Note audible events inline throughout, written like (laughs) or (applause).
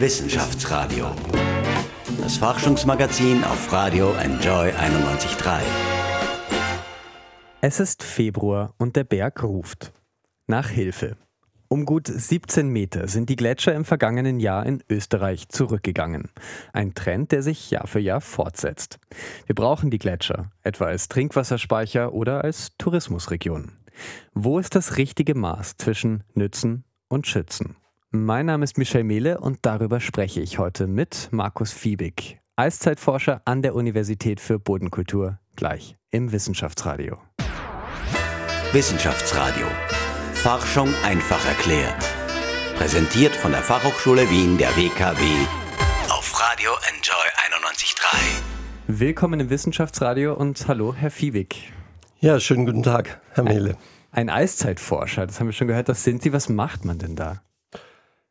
Wissenschaftsradio. Das Forschungsmagazin auf Radio Enjoy 91.3. Es ist Februar und der Berg ruft. Nach Hilfe. Um gut 17 Meter sind die Gletscher im vergangenen Jahr in Österreich zurückgegangen. Ein Trend, der sich Jahr für Jahr fortsetzt. Wir brauchen die Gletscher, etwa als Trinkwasserspeicher oder als Tourismusregion. Wo ist das richtige Maß zwischen Nützen und Schützen? Mein Name ist Michel Mehle und darüber spreche ich heute mit Markus Fiebig, Eiszeitforscher an der Universität für Bodenkultur, gleich im Wissenschaftsradio. Wissenschaftsradio. Forschung einfach erklärt. Präsentiert von der Fachhochschule Wien der WKW auf Radio Enjoy 91.3. Willkommen im Wissenschaftsradio und hallo, Herr Fiebig. Ja, schönen guten Tag, Herr Mehle. Ein, ein Eiszeitforscher, das haben wir schon gehört, das sind Sie. Was macht man denn da?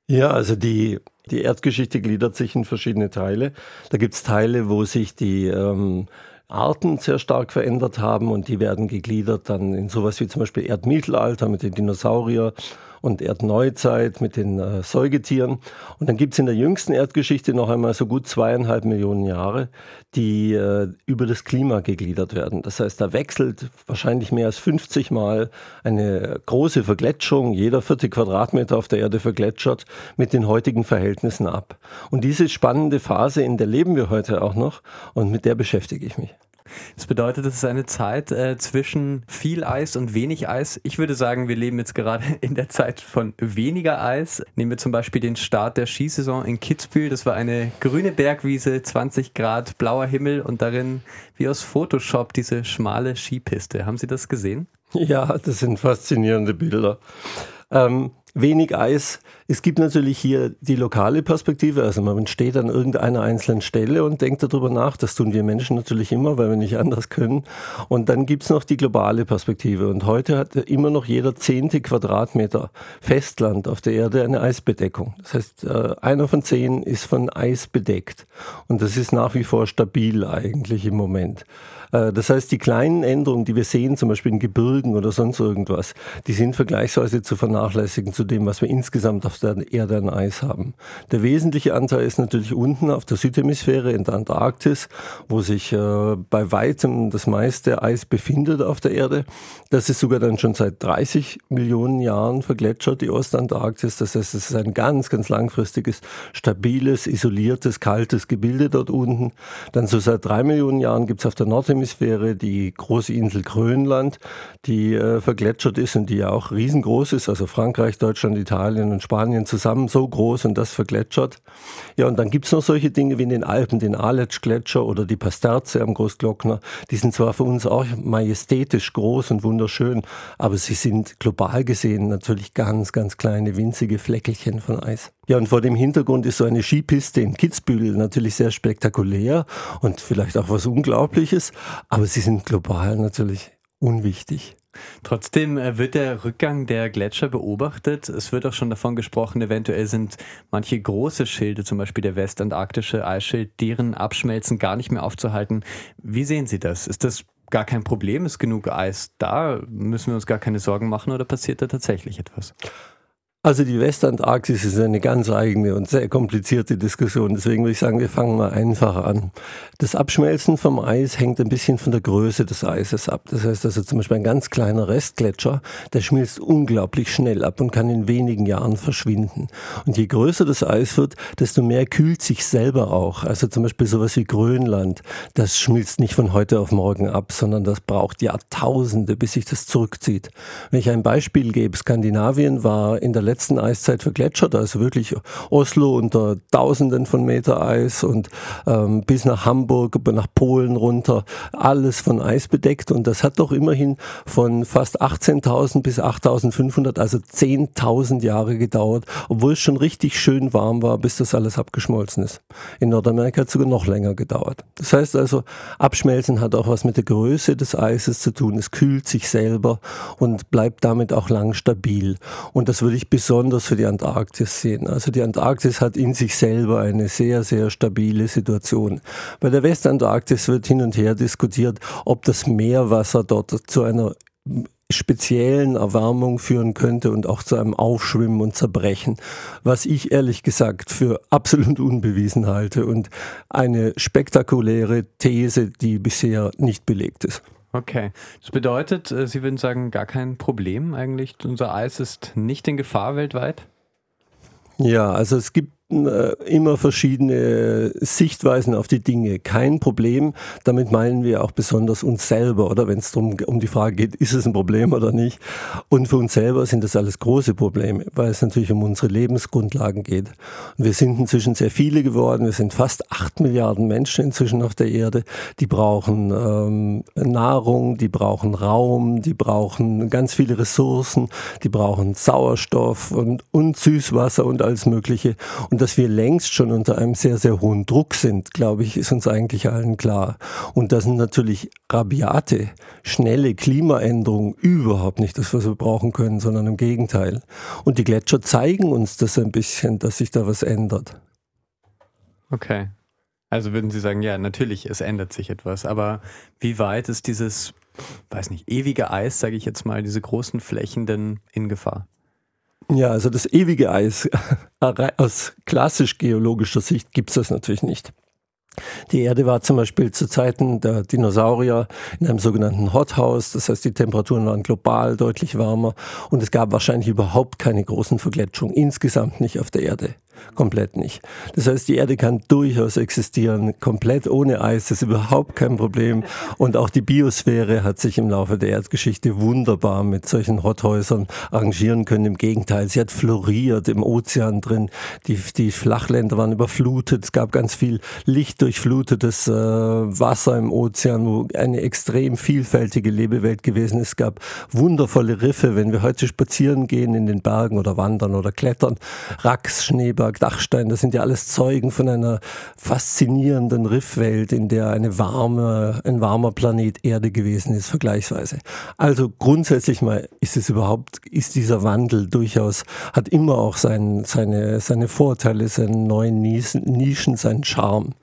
Ja, also die, die Erdgeschichte gliedert sich in verschiedene Teile. Da gibt's Teile, wo sich die ähm, Arten sehr stark verändert haben und die werden gegliedert dann in sowas wie zum Beispiel Erdmittelalter mit den Dinosaurier und Erdneuzeit mit den äh, Säugetieren. Und dann gibt es in der jüngsten Erdgeschichte noch einmal so gut zweieinhalb Millionen Jahre, die äh, über das Klima gegliedert werden. Das heißt, da wechselt wahrscheinlich mehr als 50 Mal eine große Vergletschung, jeder vierte Quadratmeter auf der Erde vergletschert, mit den heutigen Verhältnissen ab. Und diese spannende Phase, in der leben wir heute auch noch und mit der beschäftige ich mich. Das bedeutet, es ist eine Zeit äh, zwischen viel Eis und wenig Eis. Ich würde sagen, wir leben jetzt gerade (laughs) in der Zeit von weniger Eis. Nehmen wir zum Beispiel den Start der Skisaison in Kitzbühel. Das war eine grüne Bergwiese, 20 Grad, blauer Himmel und darin wie aus Photoshop diese schmale Skipiste. Haben Sie das gesehen? Ja, das sind faszinierende Bilder. Ähm, wenig Eis. Es gibt natürlich hier die lokale Perspektive, also man steht an irgendeiner einzelnen Stelle und denkt darüber nach. Das tun wir Menschen natürlich immer, weil wir nicht anders können. Und dann gibt's noch die globale Perspektive. Und heute hat immer noch jeder zehnte Quadratmeter Festland auf der Erde eine Eisbedeckung. Das heißt, äh, einer von zehn ist von Eis bedeckt. Und das ist nach wie vor stabil eigentlich im Moment. Äh, das heißt, die kleinen Änderungen, die wir sehen, zum Beispiel in Gebirgen oder sonst irgendwas, die sind vergleichsweise zu vernachlässigen zu dem, was wir insgesamt auf der Erde an Eis haben. Der wesentliche Anteil ist natürlich unten auf der Südhemisphäre in der Antarktis, wo sich äh, bei weitem das meiste Eis befindet auf der Erde. Das ist sogar dann schon seit 30 Millionen Jahren vergletschert, die Ostantarktis. Das heißt, es ist ein ganz, ganz langfristiges, stabiles, isoliertes, kaltes Gebilde dort unten. Dann so seit drei Millionen Jahren gibt es auf der Nordhemisphäre die große Insel Grönland, die äh, vergletschert ist und die ja auch riesengroß ist, also Frankreich, Deutschland, Italien und Spanien zusammen so groß und das vergletschert. Ja, und dann gibt's noch solche Dinge wie in den Alpen, den Aletsch-Gletscher oder die Pasterze am Großglockner. Die sind zwar für uns auch majestätisch groß und wunderschön, aber sie sind global gesehen natürlich ganz, ganz kleine, winzige Fleckelchen von Eis. Ja, und vor dem Hintergrund ist so eine Skipiste in Kitzbühel natürlich sehr spektakulär und vielleicht auch was Unglaubliches, aber sie sind global natürlich unwichtig. Trotzdem äh, wird der Rückgang der Gletscher beobachtet. Es wird auch schon davon gesprochen, eventuell sind manche große Schilde, zum Beispiel der westantarktische Eisschild, deren Abschmelzen gar nicht mehr aufzuhalten. Wie sehen Sie das? Ist das gar kein Problem? Ist genug Eis da? Müssen wir uns gar keine Sorgen machen oder passiert da tatsächlich etwas? Also die Westantarktis ist eine ganz eigene und sehr komplizierte Diskussion. Deswegen würde ich sagen, wir fangen mal einfach an. Das Abschmelzen vom Eis hängt ein bisschen von der Größe des Eises ab. Das heißt also zum Beispiel ein ganz kleiner Restgletscher, der schmilzt unglaublich schnell ab und kann in wenigen Jahren verschwinden. Und je größer das Eis wird, desto mehr kühlt sich selber auch. Also zum Beispiel sowas wie Grönland, das schmilzt nicht von heute auf morgen ab, sondern das braucht Jahrtausende, bis sich das zurückzieht. Wenn ich ein Beispiel gebe, Skandinavien war in der letzten letzten Eiszeit vergletschert, also wirklich Oslo unter Tausenden von Meter Eis und ähm, bis nach Hamburg, nach Polen runter, alles von Eis bedeckt und das hat doch immerhin von fast 18.000 bis 8.500, also 10.000 Jahre gedauert, obwohl es schon richtig schön warm war, bis das alles abgeschmolzen ist. In Nordamerika hat es sogar noch länger gedauert. Das heißt also, Abschmelzen hat auch was mit der Größe des Eises zu tun. Es kühlt sich selber und bleibt damit auch lang stabil. Und das würde ich bis besonders für die Antarktis sehen. Also die Antarktis hat in sich selber eine sehr, sehr stabile Situation. Bei der Westantarktis wird hin und her diskutiert, ob das Meerwasser dort zu einer speziellen Erwärmung führen könnte und auch zu einem Aufschwimmen und Zerbrechen, was ich ehrlich gesagt für absolut unbewiesen halte und eine spektakuläre These, die bisher nicht belegt ist. Okay. Das bedeutet, äh, Sie würden sagen, gar kein Problem eigentlich. Unser Eis ist nicht in Gefahr weltweit? Ja, also es gibt immer verschiedene Sichtweisen auf die Dinge. Kein Problem. Damit meinen wir auch besonders uns selber, oder wenn es um die Frage geht, ist es ein Problem oder nicht. Und für uns selber sind das alles große Probleme, weil es natürlich um unsere Lebensgrundlagen geht. Und wir sind inzwischen sehr viele geworden. Wir sind fast acht Milliarden Menschen inzwischen auf der Erde. Die brauchen ähm, Nahrung, die brauchen Raum, die brauchen ganz viele Ressourcen, die brauchen Sauerstoff und, und Süßwasser und alles Mögliche. Und und dass wir längst schon unter einem sehr, sehr hohen Druck sind, glaube ich, ist uns eigentlich allen klar. Und das sind natürlich rabiate, schnelle Klimaänderungen überhaupt nicht das, was wir brauchen können, sondern im Gegenteil. Und die Gletscher zeigen uns das ein bisschen, dass sich da was ändert. Okay. Also würden Sie sagen, ja, natürlich, es ändert sich etwas. Aber wie weit ist dieses, weiß nicht, ewige Eis, sage ich jetzt mal, diese großen Flächen denn in Gefahr? Ja, also das ewige Eis (laughs) aus klassisch geologischer Sicht gibt es das natürlich nicht. Die Erde war zum Beispiel zu Zeiten der Dinosaurier in einem sogenannten Hothouse, das heißt die Temperaturen waren global deutlich wärmer und es gab wahrscheinlich überhaupt keine großen Vergletschungen, insgesamt nicht auf der Erde komplett nicht. Das heißt, die Erde kann durchaus existieren, komplett ohne Eis, das ist überhaupt kein Problem. Und auch die Biosphäre hat sich im Laufe der Erdgeschichte wunderbar mit solchen Hothäusern arrangieren können. Im Gegenteil, sie hat floriert im Ozean drin. Die, die Flachländer waren überflutet. Es gab ganz viel lichtdurchflutetes äh, Wasser im Ozean, wo eine extrem vielfältige Lebewelt gewesen ist. Es gab wundervolle Riffe. Wenn wir heute spazieren gehen in den Bergen oder wandern oder klettern, Racks, Schneeberg, Dachstein, das sind ja alles Zeugen von einer faszinierenden Riffwelt, in der eine warme, ein warmer Planet Erde gewesen ist, vergleichsweise. Also grundsätzlich mal ist es überhaupt, ist dieser Wandel durchaus, hat immer auch sein, seine, seine Vorteile, seine neuen Nischen, seinen Charme.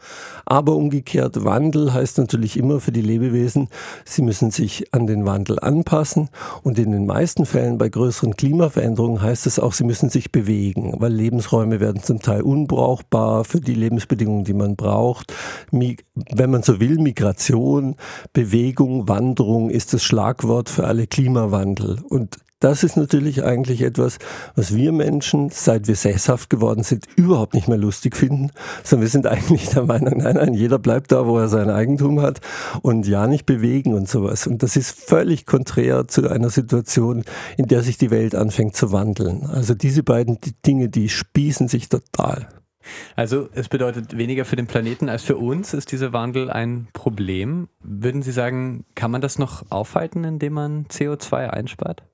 Aber umgekehrt, Wandel heißt natürlich immer für die Lebewesen, sie müssen sich an den Wandel anpassen und in den meisten Fällen bei größeren Klimaveränderungen heißt es auch, sie müssen sich bewegen, weil Lebensräume werden zum Teil unbrauchbar für die Lebensbedingungen, die man braucht. Wenn man so will, Migration, Bewegung, Wanderung ist das Schlagwort für alle Klimawandel. Und das ist natürlich eigentlich etwas, was wir Menschen, seit wir sesshaft geworden sind, überhaupt nicht mehr lustig finden, sondern wir sind eigentlich der Meinung, nein, nein, jeder bleibt da, wo er sein Eigentum hat und ja nicht bewegen und sowas. Und das ist völlig konträr zu einer Situation, in der sich die Welt anfängt zu wandeln. Also diese beiden Dinge, die spießen sich total. Also es bedeutet weniger für den Planeten als für uns ist dieser Wandel ein Problem. Würden Sie sagen, kann man das noch aufhalten, indem man CO2 einspart?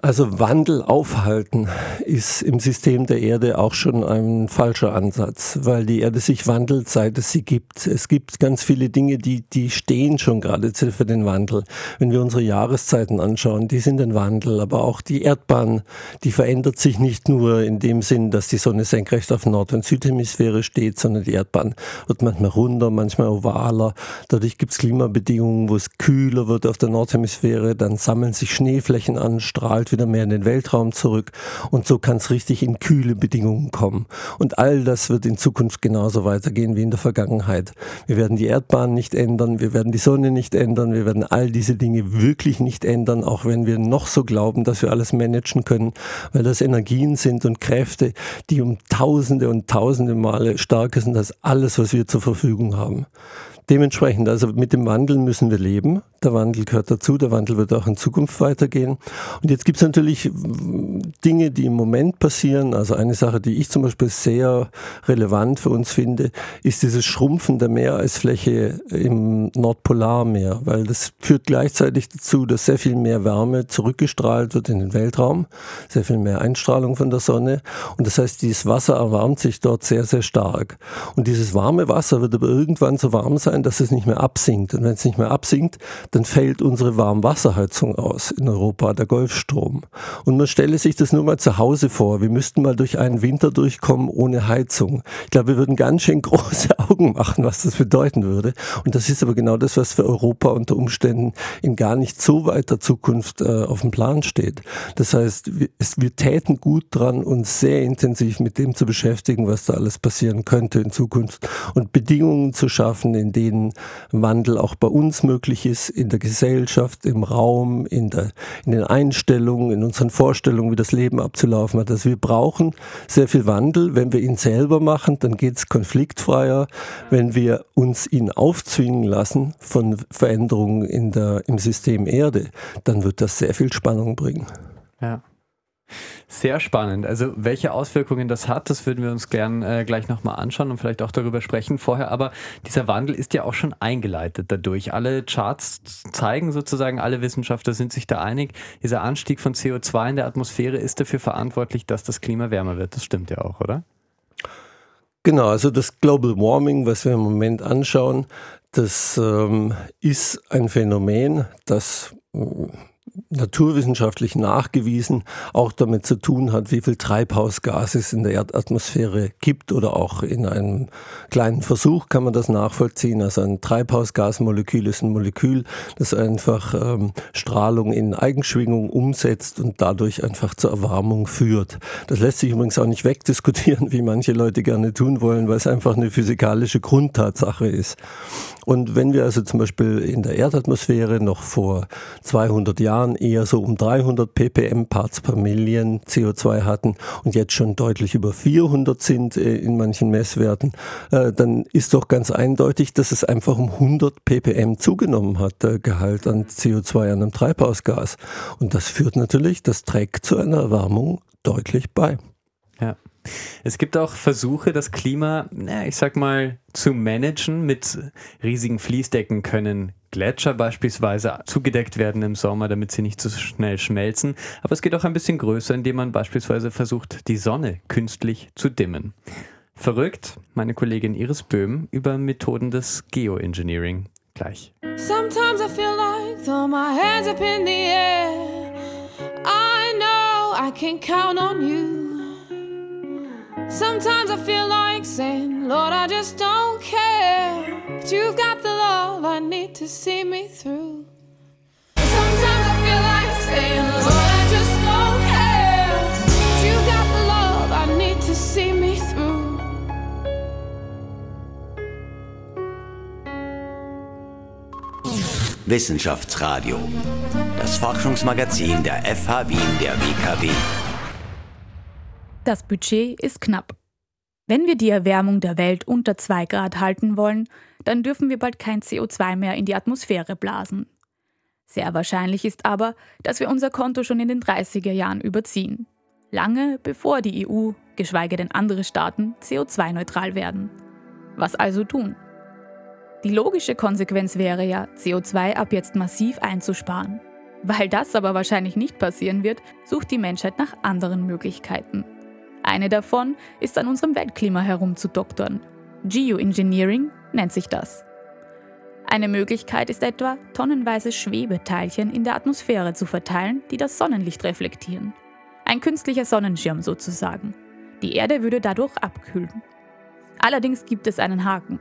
Also Wandel aufhalten ist im System der Erde auch schon ein falscher Ansatz, weil die Erde sich wandelt, seit es sie gibt. Es gibt ganz viele Dinge, die, die stehen schon gerade für den Wandel. Wenn wir unsere Jahreszeiten anschauen, die sind ein Wandel, aber auch die Erdbahn, die verändert sich nicht nur in dem Sinn, dass die Sonne senkrecht auf Nord- und Südhemisphäre steht, sondern die Erdbahn wird manchmal runder, manchmal ovaler. Dadurch gibt es Klimabedingungen, wo es kühler wird auf der Nordhemisphäre, dann sammeln sich Schneeflächen an, strahlt wieder mehr in den Weltraum zurück und so kann es richtig in kühle Bedingungen kommen. Und all das wird in Zukunft genauso weitergehen wie in der Vergangenheit. Wir werden die Erdbahn nicht ändern, wir werden die Sonne nicht ändern, wir werden all diese Dinge wirklich nicht ändern, auch wenn wir noch so glauben, dass wir alles managen können, weil das Energien sind und Kräfte, die um tausende und tausende Male stärker sind als alles, was wir zur Verfügung haben. Dementsprechend, also mit dem Wandel müssen wir leben. Der Wandel gehört dazu, der Wandel wird auch in Zukunft weitergehen. Und jetzt gibt es natürlich Dinge, die im Moment passieren. Also eine Sache, die ich zum Beispiel sehr relevant für uns finde, ist dieses Schrumpfen der Meereisfläche im Nordpolarmeer, weil das führt gleichzeitig dazu, dass sehr viel mehr Wärme zurückgestrahlt wird in den Weltraum, sehr viel mehr Einstrahlung von der Sonne. Und das heißt, dieses Wasser erwärmt sich dort sehr, sehr stark. Und dieses warme Wasser wird aber irgendwann so warm sein, sein, dass es nicht mehr absinkt. Und wenn es nicht mehr absinkt, dann fällt unsere Warmwasserheizung aus in Europa, der Golfstrom. Und man stelle sich das nur mal zu Hause vor. Wir müssten mal durch einen Winter durchkommen ohne Heizung. Ich glaube, wir würden ganz schön (laughs) große Augen machen, was das bedeuten würde. Und das ist aber genau das, was für Europa unter Umständen in gar nicht so weiter Zukunft äh, auf dem Plan steht. Das heißt, wir, es, wir täten gut dran, uns sehr intensiv mit dem zu beschäftigen, was da alles passieren könnte in Zukunft und Bedingungen zu schaffen, in denen Wandel auch bei uns möglich ist, in der Gesellschaft, im Raum, in, der, in den Einstellungen, in unseren Vorstellungen, wie das Leben abzulaufen hat. Also wir brauchen sehr viel Wandel. Wenn wir ihn selber machen, dann geht es konfliktfreier. Wenn wir uns ihn aufzwingen lassen von Veränderungen in der, im System Erde, dann wird das sehr viel Spannung bringen. Ja. Sehr spannend. Also welche Auswirkungen das hat, das würden wir uns gern äh, gleich nochmal anschauen und vielleicht auch darüber sprechen vorher. Aber dieser Wandel ist ja auch schon eingeleitet dadurch. Alle Charts zeigen sozusagen, alle Wissenschaftler sind sich da einig, dieser Anstieg von CO2 in der Atmosphäre ist dafür verantwortlich, dass das Klima wärmer wird. Das stimmt ja auch, oder? Genau, also das Global Warming, was wir im Moment anschauen, das ähm, ist ein Phänomen, das naturwissenschaftlich nachgewiesen auch damit zu tun hat, wie viel Treibhausgas es in der Erdatmosphäre gibt oder auch in einem kleinen Versuch kann man das nachvollziehen. Also ein Treibhausgasmolekül ist ein Molekül, das einfach ähm, Strahlung in Eigenschwingung umsetzt und dadurch einfach zur Erwärmung führt. Das lässt sich übrigens auch nicht wegdiskutieren, wie manche Leute gerne tun wollen, weil es einfach eine physikalische Grundtatsache ist. Und wenn wir also zum Beispiel in der Erdatmosphäre noch vor 200 Jahren eher so um 300 ppm Parts per Million CO2 hatten und jetzt schon deutlich über 400 sind äh, in manchen Messwerten, äh, dann ist doch ganz eindeutig, dass es einfach um 100 ppm zugenommen hat, der Gehalt an CO2 an einem Treibhausgas. Und das führt natürlich, das trägt zu einer Erwärmung deutlich bei. Es gibt auch Versuche, das Klima, ich sag mal, zu managen. Mit riesigen Fließdecken können Gletscher beispielsweise zugedeckt werden im Sommer, damit sie nicht zu so schnell schmelzen. Aber es geht auch ein bisschen größer, indem man beispielsweise versucht, die Sonne künstlich zu dimmen. Verrückt, meine Kollegin Iris Böhm über Methoden des Geoengineering. Gleich. Sometimes I feel like throw my hands up in the air. I know I can count on you. Sometimes I feel like saying, Lord, I just don't care. But you've got the love I need to see me through. Sometimes I feel like saying, Lord, I just don't care. But you've got the love I need to see me through. Wissenschaftsradio, das Forschungsmagazin der FH Wien der WKW. Das Budget ist knapp. Wenn wir die Erwärmung der Welt unter 2 Grad halten wollen, dann dürfen wir bald kein CO2 mehr in die Atmosphäre blasen. Sehr wahrscheinlich ist aber, dass wir unser Konto schon in den 30er Jahren überziehen. Lange bevor die EU, geschweige denn andere Staaten, CO2-neutral werden. Was also tun? Die logische Konsequenz wäre ja, CO2 ab jetzt massiv einzusparen. Weil das aber wahrscheinlich nicht passieren wird, sucht die Menschheit nach anderen Möglichkeiten. Eine davon ist an unserem Weltklima herumzudoktern. Geoengineering nennt sich das. Eine Möglichkeit ist etwa, tonnenweise Schwebeteilchen in der Atmosphäre zu verteilen, die das Sonnenlicht reflektieren. Ein künstlicher Sonnenschirm sozusagen. Die Erde würde dadurch abkühlen. Allerdings gibt es einen Haken.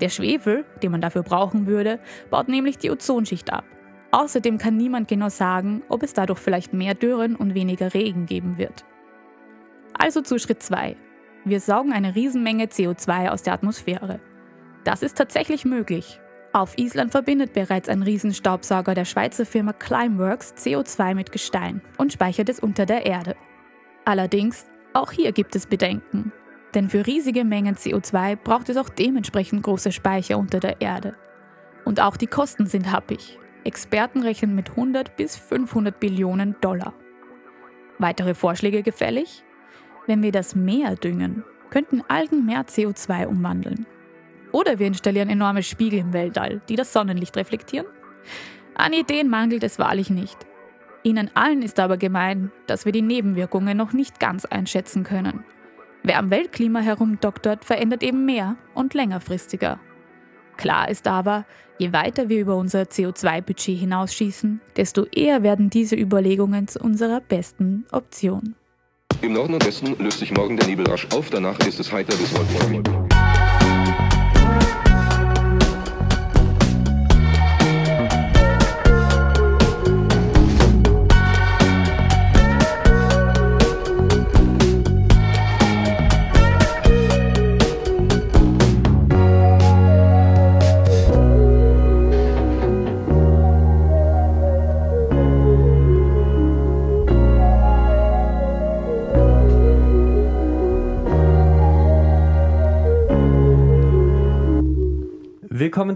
Der Schwefel, den man dafür brauchen würde, baut nämlich die Ozonschicht ab. Außerdem kann niemand genau sagen, ob es dadurch vielleicht mehr Dürren und weniger Regen geben wird. Also zu Schritt 2. Wir saugen eine Riesenmenge CO2 aus der Atmosphäre. Das ist tatsächlich möglich. Auf Island verbindet bereits ein Riesenstaubsauger der Schweizer Firma Climeworks CO2 mit Gestein und speichert es unter der Erde. Allerdings, auch hier gibt es Bedenken. Denn für riesige Mengen CO2 braucht es auch dementsprechend große Speicher unter der Erde. Und auch die Kosten sind happig. Experten rechnen mit 100 bis 500 Billionen Dollar. Weitere Vorschläge gefällig? Wenn wir das Meer düngen, könnten Algen mehr CO2 umwandeln. Oder wir installieren enorme Spiegel im Weltall, die das Sonnenlicht reflektieren. An Ideen mangelt es wahrlich nicht. Ihnen allen ist aber gemein, dass wir die Nebenwirkungen noch nicht ganz einschätzen können. Wer am Weltklima herumdoktert, verändert eben mehr und längerfristiger. Klar ist aber, je weiter wir über unser CO2-Budget hinausschießen, desto eher werden diese Überlegungen zu unserer besten Option. Im Norden und Westen löst sich morgen der Nebel rasch auf, danach ist es heiter bis wolkenfrei.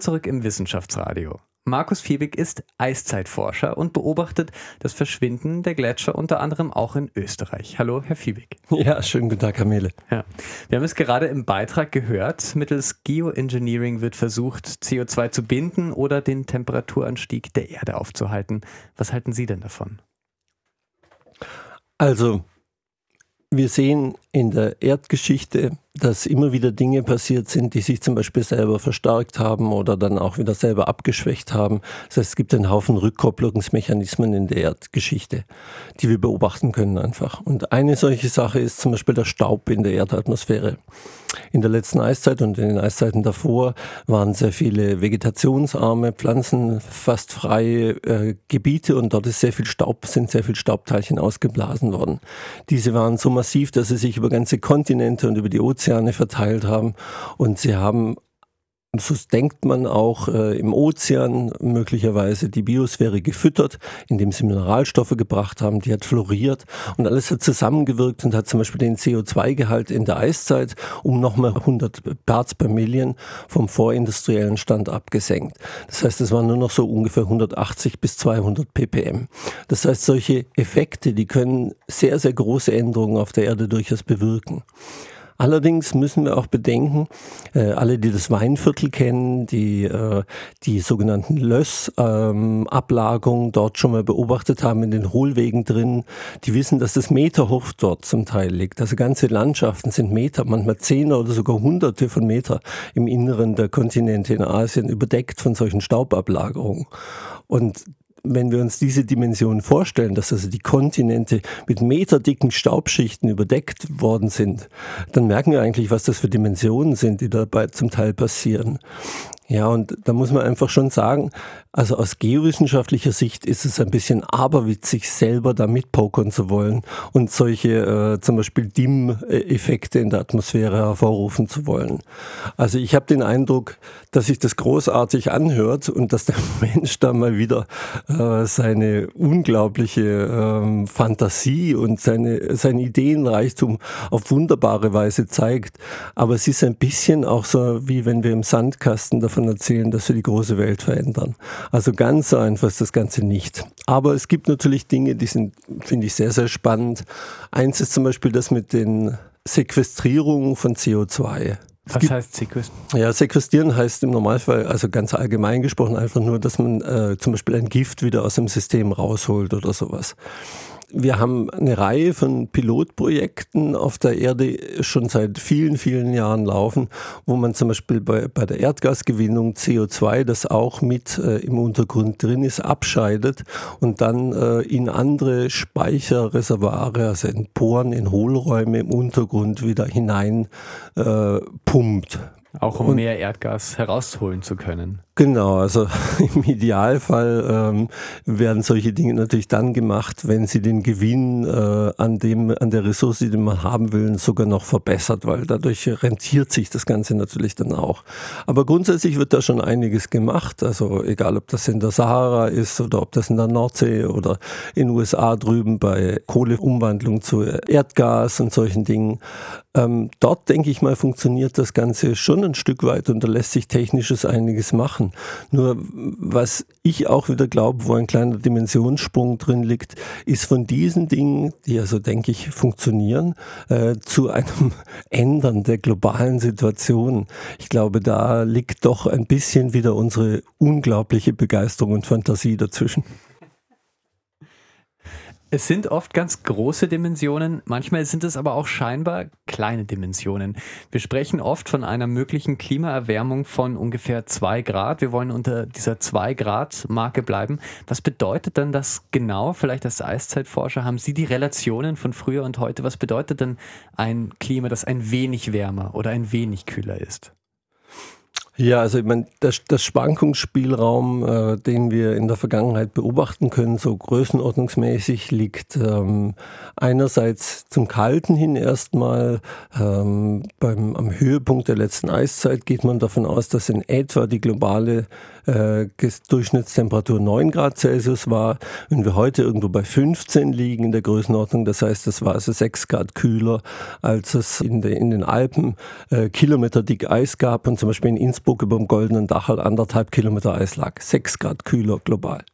Willkommen zurück im Wissenschaftsradio. Markus Fiebig ist Eiszeitforscher und beobachtet das Verschwinden der Gletscher unter anderem auch in Österreich. Hallo, Herr Fiebig. Ja, schönen guten Tag, Kamele. Ja. Wir haben es gerade im Beitrag gehört. Mittels Geoengineering wird versucht, CO2 zu binden oder den Temperaturanstieg der Erde aufzuhalten. Was halten Sie denn davon? Also, wir sehen in der Erdgeschichte, dass immer wieder Dinge passiert sind, die sich zum Beispiel selber verstärkt haben oder dann auch wieder selber abgeschwächt haben. Das heißt, es gibt einen Haufen Rückkopplungsmechanismen in der Erdgeschichte, die wir beobachten können einfach. Und eine solche Sache ist zum Beispiel der Staub in der Erdatmosphäre. In der letzten Eiszeit und in den Eiszeiten davor waren sehr viele vegetationsarme, pflanzenfast freie äh, Gebiete und dort ist sehr viel Staub, sind sehr viel Staubteilchen ausgeblasen worden. Diese waren so massiv, dass sie sich über ganze Kontinente und über die Ozeane verteilt haben und sie haben so denkt man auch äh, im Ozean möglicherweise die Biosphäre gefüttert, indem sie Mineralstoffe gebracht haben, die hat floriert und alles hat zusammengewirkt und hat zum Beispiel den CO2-Gehalt in der Eiszeit um nochmal 100 Parts per Million vom vorindustriellen Stand abgesenkt. Das heißt, es waren nur noch so ungefähr 180 bis 200 ppm. Das heißt, solche Effekte, die können sehr, sehr große Änderungen auf der Erde durchaus bewirken. Allerdings müssen wir auch bedenken, äh, alle, die das Weinviertel kennen, die äh, die sogenannten Lössablagerungen ähm, dort schon mal beobachtet haben in den Hohlwegen drin, die wissen, dass das meterhoch dort zum Teil liegt. Also ganze Landschaften sind Meter, manchmal Zehner oder sogar Hunderte von Meter im Inneren der Kontinente in Asien überdeckt von solchen Staubablagerungen. Und wenn wir uns diese Dimension vorstellen, dass also die Kontinente mit meterdicken Staubschichten überdeckt worden sind, dann merken wir eigentlich, was das für Dimensionen sind, die dabei zum Teil passieren. Ja, und da muss man einfach schon sagen, also aus geowissenschaftlicher Sicht ist es ein bisschen aberwitzig, selber da mitpokern zu wollen und solche äh, zum Beispiel DIM-Effekte in der Atmosphäre hervorrufen zu wollen. Also ich habe den Eindruck, dass sich das großartig anhört und dass der (laughs) Mensch da mal wieder äh, seine unglaubliche ähm, Fantasie und seine, sein Ideenreichtum auf wunderbare Weise zeigt. Aber es ist ein bisschen auch so, wie wenn wir im Sandkasten davon erzählen, dass wir die große Welt verändern. Also ganz so einfach ist das Ganze nicht. Aber es gibt natürlich Dinge, die sind, finde ich, sehr, sehr spannend. Eins ist zum Beispiel das mit den Sequestrierungen von CO2. Was gibt, heißt sequestrieren? Ja, sequestrieren heißt im Normalfall, also ganz allgemein gesprochen, einfach nur, dass man äh, zum Beispiel ein Gift wieder aus dem System rausholt oder sowas. Wir haben eine Reihe von Pilotprojekten auf der Erde schon seit vielen, vielen Jahren laufen, wo man zum Beispiel bei, bei der Erdgasgewinnung CO2, das auch mit äh, im Untergrund drin ist, abscheidet und dann äh, in andere Speicherreservoire, also in Poren, in Hohlräume im Untergrund wieder hinein äh, pumpt. Auch um und, mehr Erdgas herausholen zu können. Genau, also (laughs) im Idealfall ähm, werden solche Dinge natürlich dann gemacht, wenn sie den Gewinn äh, an dem an der Ressource, die man haben will, sogar noch verbessert, weil dadurch rentiert sich das Ganze natürlich dann auch. Aber grundsätzlich wird da schon einiges gemacht, also egal ob das in der Sahara ist oder ob das in der Nordsee oder in den USA drüben bei Kohleumwandlung zu Erdgas und solchen Dingen. Ähm, dort denke ich mal funktioniert das Ganze schon ein Stück weit und da lässt sich technisches einiges machen. Nur was ich auch wieder glaube, wo ein kleiner Dimensionssprung drin liegt, ist von diesen Dingen, die also, denke ich, funktionieren, äh, zu einem (laughs) Ändern der globalen Situation. Ich glaube, da liegt doch ein bisschen wieder unsere unglaubliche Begeisterung und Fantasie dazwischen. Es sind oft ganz große Dimensionen, manchmal sind es aber auch scheinbar kleine Dimensionen. Wir sprechen oft von einer möglichen Klimaerwärmung von ungefähr zwei Grad. Wir wollen unter dieser zwei Grad Marke bleiben. Was bedeutet denn das genau? Vielleicht als Eiszeitforscher haben Sie die Relationen von früher und heute. Was bedeutet denn ein Klima, das ein wenig wärmer oder ein wenig kühler ist? Ja, also ich meine, das, das Schwankungsspielraum, äh, den wir in der Vergangenheit beobachten können, so größenordnungsmäßig, liegt ähm, einerseits zum Kalten hin erstmal. Ähm, beim, am Höhepunkt der letzten Eiszeit geht man davon aus, dass in etwa die globale äh, Durchschnittstemperatur 9 Grad Celsius war. Wenn wir heute irgendwo bei 15 liegen in der Größenordnung, das heißt, es war also 6 Grad kühler, als es in, de, in den Alpen äh, Kilometer dick Eis gab und zum Beispiel in Innsbruck über dem Goldenen Dachel anderthalb Kilometer Eis lag. 6 Grad kühler global.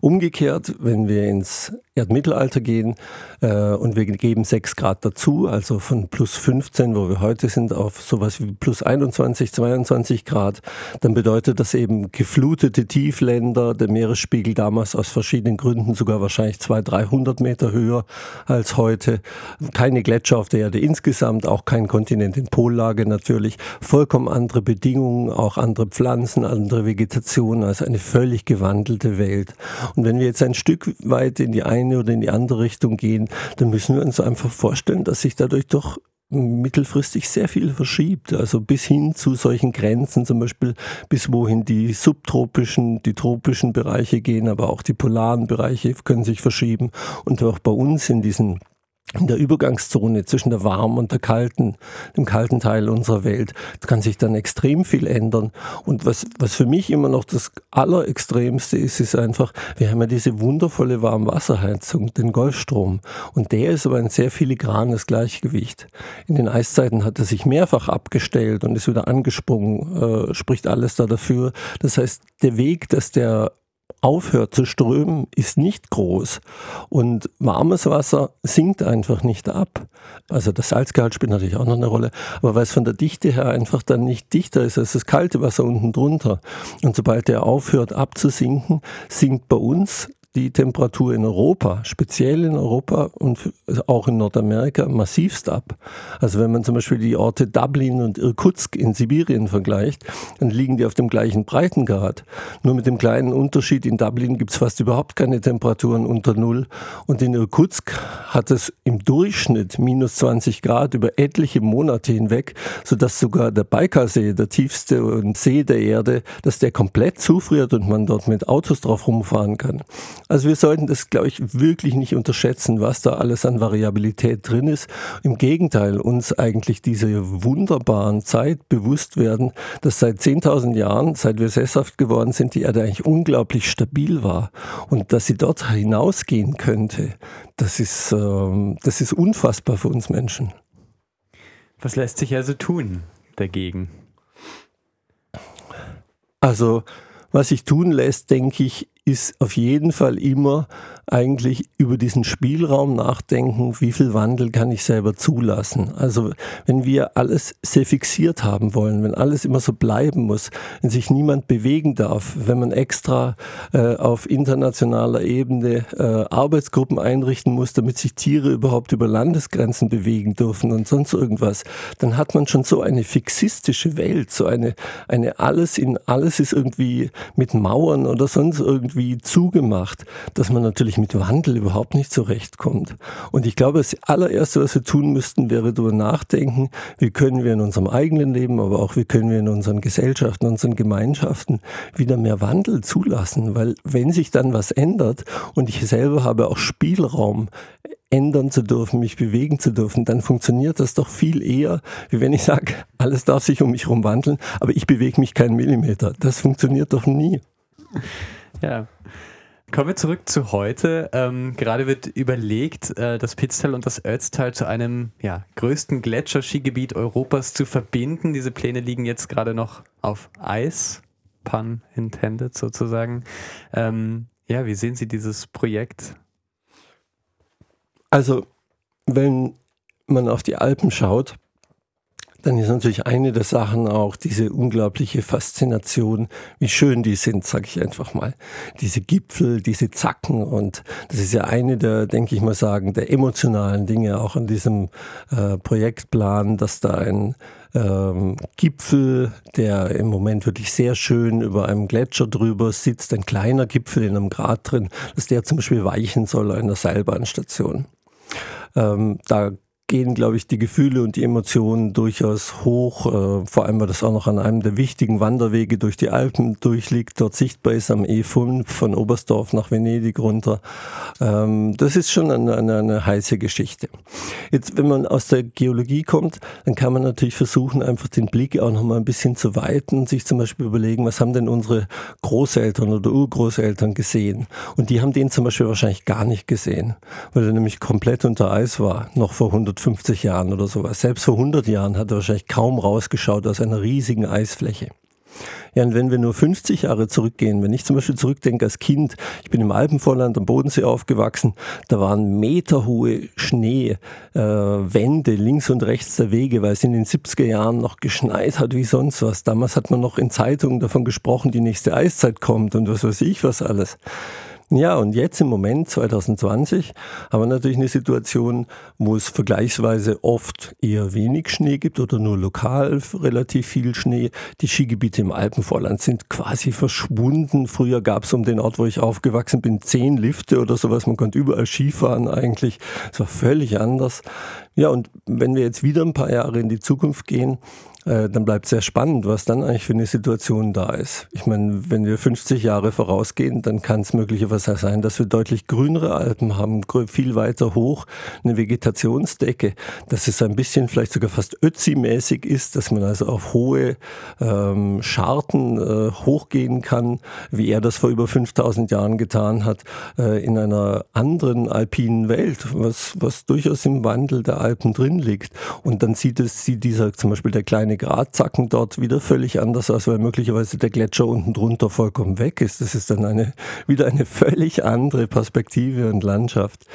Umgekehrt, wenn wir ins Erdmittelalter gehen äh, und wir geben 6 Grad dazu, also von plus 15, wo wir heute sind, auf sowas wie plus 21, 22 Grad, dann bedeutet das eben geflutete Tiefländer, der Meeresspiegel damals aus verschiedenen Gründen sogar wahrscheinlich 200, 300 Meter höher als heute, keine Gletscher auf der Erde insgesamt, auch kein Kontinent in Pollage natürlich, vollkommen andere Bedingungen, auch andere Pflanzen, andere Vegetation, also eine völlig gewandelte Welt. Und wenn wir jetzt ein Stück weit in die eine oder in die andere Richtung gehen, dann müssen wir uns einfach vorstellen, dass sich dadurch doch mittelfristig sehr viel verschiebt. Also bis hin zu solchen Grenzen, zum Beispiel bis wohin die subtropischen, die tropischen Bereiche gehen, aber auch die polaren Bereiche können sich verschieben. Und auch bei uns in diesen in der Übergangszone zwischen der warmen und der kalten, dem kalten Teil unserer Welt, kann sich dann extrem viel ändern. Und was, was für mich immer noch das Allerextremste ist, ist einfach, wir haben ja diese wundervolle Warmwasserheizung, den Golfstrom. Und der ist aber ein sehr filigranes Gleichgewicht. In den Eiszeiten hat er sich mehrfach abgestellt und ist wieder angesprungen, äh, spricht alles da dafür. Das heißt, der Weg, dass der aufhört zu strömen, ist nicht groß. Und warmes Wasser sinkt einfach nicht ab. Also das Salzgehalt spielt natürlich auch noch eine Rolle, aber weil es von der Dichte her einfach dann nicht dichter ist als das kalte Wasser unten drunter. Und sobald der aufhört abzusinken, sinkt bei uns die Temperatur in Europa, speziell in Europa und auch in Nordamerika, massivst ab. Also wenn man zum Beispiel die Orte Dublin und Irkutsk in Sibirien vergleicht, dann liegen die auf dem gleichen Breitengrad. Nur mit dem kleinen Unterschied, in Dublin gibt es fast überhaupt keine Temperaturen unter Null und in Irkutsk hat es im Durchschnitt minus 20 Grad über etliche Monate hinweg, sodass sogar der Baikalsee, der tiefste See der Erde, dass der komplett zufriert und man dort mit Autos drauf rumfahren kann. Also wir sollten das, glaube ich, wirklich nicht unterschätzen, was da alles an Variabilität drin ist. Im Gegenteil, uns eigentlich diese wunderbaren Zeit bewusst werden, dass seit 10.000 Jahren, seit wir sesshaft geworden sind, die Erde eigentlich unglaublich stabil war und dass sie dort hinausgehen könnte. Das ist, äh, das ist unfassbar für uns Menschen. Was lässt sich also tun dagegen? Also, was sich tun lässt, denke ich, ist auf jeden Fall immer eigentlich über diesen Spielraum nachdenken, wie viel Wandel kann ich selber zulassen. Also wenn wir alles sehr fixiert haben wollen, wenn alles immer so bleiben muss, wenn sich niemand bewegen darf, wenn man extra äh, auf internationaler Ebene äh, Arbeitsgruppen einrichten muss, damit sich Tiere überhaupt über Landesgrenzen bewegen dürfen und sonst irgendwas, dann hat man schon so eine fixistische Welt, so eine, eine alles in alles ist irgendwie mit Mauern oder sonst irgendwie irgendwie zugemacht, dass man natürlich mit Wandel überhaupt nicht zurechtkommt. Und ich glaube, das allererste, was wir tun müssten, wäre darüber nachdenken, wie können wir in unserem eigenen Leben, aber auch wie können wir in unseren Gesellschaften, unseren Gemeinschaften wieder mehr Wandel zulassen. Weil wenn sich dann was ändert und ich selber habe auch Spielraum, ändern zu dürfen, mich bewegen zu dürfen, dann funktioniert das doch viel eher, wie wenn ich sage, alles darf sich um mich herum wandeln, aber ich bewege mich keinen Millimeter. Das funktioniert doch nie. Ja. Kommen wir zurück zu heute. Ähm, gerade wird überlegt, äh, das Pitztal und das Ötztal zu einem ja, größten Gletscherskigebiet Europas zu verbinden. Diese Pläne liegen jetzt gerade noch auf Eis, pun intended sozusagen. Ähm, ja, wie sehen Sie dieses Projekt? Also, wenn man auf die Alpen schaut, dann ist natürlich eine der Sachen auch diese unglaubliche Faszination, wie schön die sind, sage ich einfach mal. Diese Gipfel, diese Zacken und das ist ja eine der, denke ich mal sagen, der emotionalen Dinge auch an diesem äh, Projektplan, dass da ein ähm, Gipfel, der im Moment wirklich sehr schön über einem Gletscher drüber sitzt, ein kleiner Gipfel in einem Grat drin, dass der zum Beispiel weichen soll an der Seilbahnstation. Ähm, da gehen, glaube ich, die Gefühle und die Emotionen durchaus hoch. Äh, vor allem, weil das auch noch an einem der wichtigen Wanderwege durch die Alpen durchliegt, dort sichtbar ist am E5 von Oberstdorf nach Venedig runter. Ähm, das ist schon eine, eine, eine heiße Geschichte. Jetzt, wenn man aus der Geologie kommt, dann kann man natürlich versuchen, einfach den Blick auch noch mal ein bisschen zu weiten, sich zum Beispiel überlegen, was haben denn unsere Großeltern oder Urgroßeltern gesehen? Und die haben den zum Beispiel wahrscheinlich gar nicht gesehen, weil er nämlich komplett unter Eis war, noch vor 100 150 Jahren oder sowas. Selbst vor 100 Jahren hat er wahrscheinlich kaum rausgeschaut aus einer riesigen Eisfläche. Ja, und wenn wir nur 50 Jahre zurückgehen, wenn ich zum Beispiel zurückdenke als Kind, ich bin im Alpenvorland am Bodensee aufgewachsen, da waren meterhohe Schneewände äh, links und rechts der Wege, weil es in den 70er Jahren noch geschneit hat wie sonst was. Damals hat man noch in Zeitungen davon gesprochen, die nächste Eiszeit kommt und was weiß ich was alles. Ja, und jetzt im Moment, 2020, haben wir natürlich eine Situation, wo es vergleichsweise oft eher wenig Schnee gibt oder nur lokal relativ viel Schnee. Die Skigebiete im Alpenvorland sind quasi verschwunden. Früher gab es um den Ort, wo ich aufgewachsen bin, zehn Lifte oder sowas. Man konnte überall Skifahren eigentlich. Es war völlig anders. Ja, und wenn wir jetzt wieder ein paar Jahre in die Zukunft gehen, dann bleibt sehr spannend, was dann eigentlich für eine Situation da ist. Ich meine, wenn wir 50 Jahre vorausgehen, dann kann es möglicherweise sein, dass wir deutlich grünere Alpen haben, viel weiter hoch, eine Vegetationsdecke, dass es ein bisschen vielleicht sogar fast Ötzi-mäßig ist, dass man also auf hohe ähm, Scharten äh, hochgehen kann, wie er das vor über 5000 Jahren getan hat, äh, in einer anderen alpinen Welt, was, was durchaus im Wandel der Alpen drin liegt. Und dann sieht es, sieht dieser zum Beispiel der kleine Gradzacken dort wieder völlig anders aus, weil möglicherweise der Gletscher unten drunter vollkommen weg ist. Das ist dann eine, (laughs) wieder eine völlig andere Perspektive und Landschaft.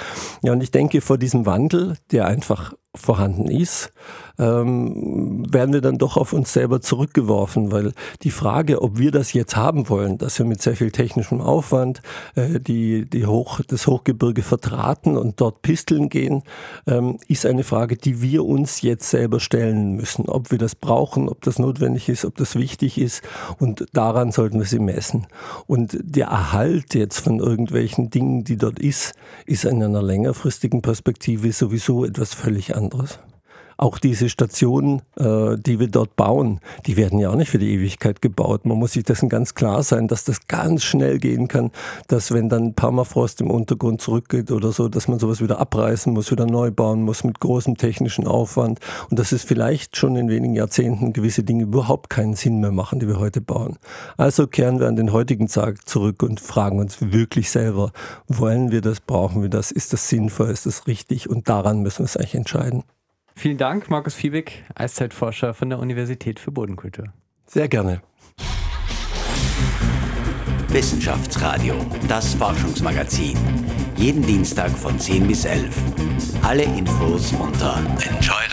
Ja, und ich denke, vor diesem Wandel, der einfach vorhanden ist, ähm, werden wir dann doch auf uns selber zurückgeworfen, weil die Frage, ob wir das jetzt haben wollen, dass wir mit sehr viel technischem Aufwand äh, die, die Hoch, das Hochgebirge vertraten und dort pisteln gehen, ähm, ist eine Frage, die wir uns jetzt selber stellen müssen. Ob wir das brauchen, ob das notwendig ist, ob das wichtig ist und daran sollten wir sie messen. Und der Erhalt jetzt von irgendwelchen Dingen, die dort ist, ist in einer längerfristigen Perspektive sowieso etwas völlig anderes auch diese Stationen, äh, die wir dort bauen, die werden ja auch nicht für die Ewigkeit gebaut. Man muss sich dessen ganz klar sein, dass das ganz schnell gehen kann, dass wenn dann Permafrost im Untergrund zurückgeht oder so, dass man sowas wieder abreißen muss, wieder neu bauen muss mit großem technischen Aufwand und dass es vielleicht schon in wenigen Jahrzehnten gewisse Dinge überhaupt keinen Sinn mehr machen, die wir heute bauen. Also kehren wir an den heutigen Tag zurück und fragen uns wirklich selber, wollen wir das, brauchen wir das, ist das sinnvoll, ist das richtig und daran müssen wir es eigentlich entscheiden. Vielen Dank, Markus Fiebig, Eiszeitforscher von der Universität für Bodenkultur. Sehr gerne. Wissenschaftsradio, das Forschungsmagazin. Jeden Dienstag von 10 bis 11. Alle Infos unter Enjoy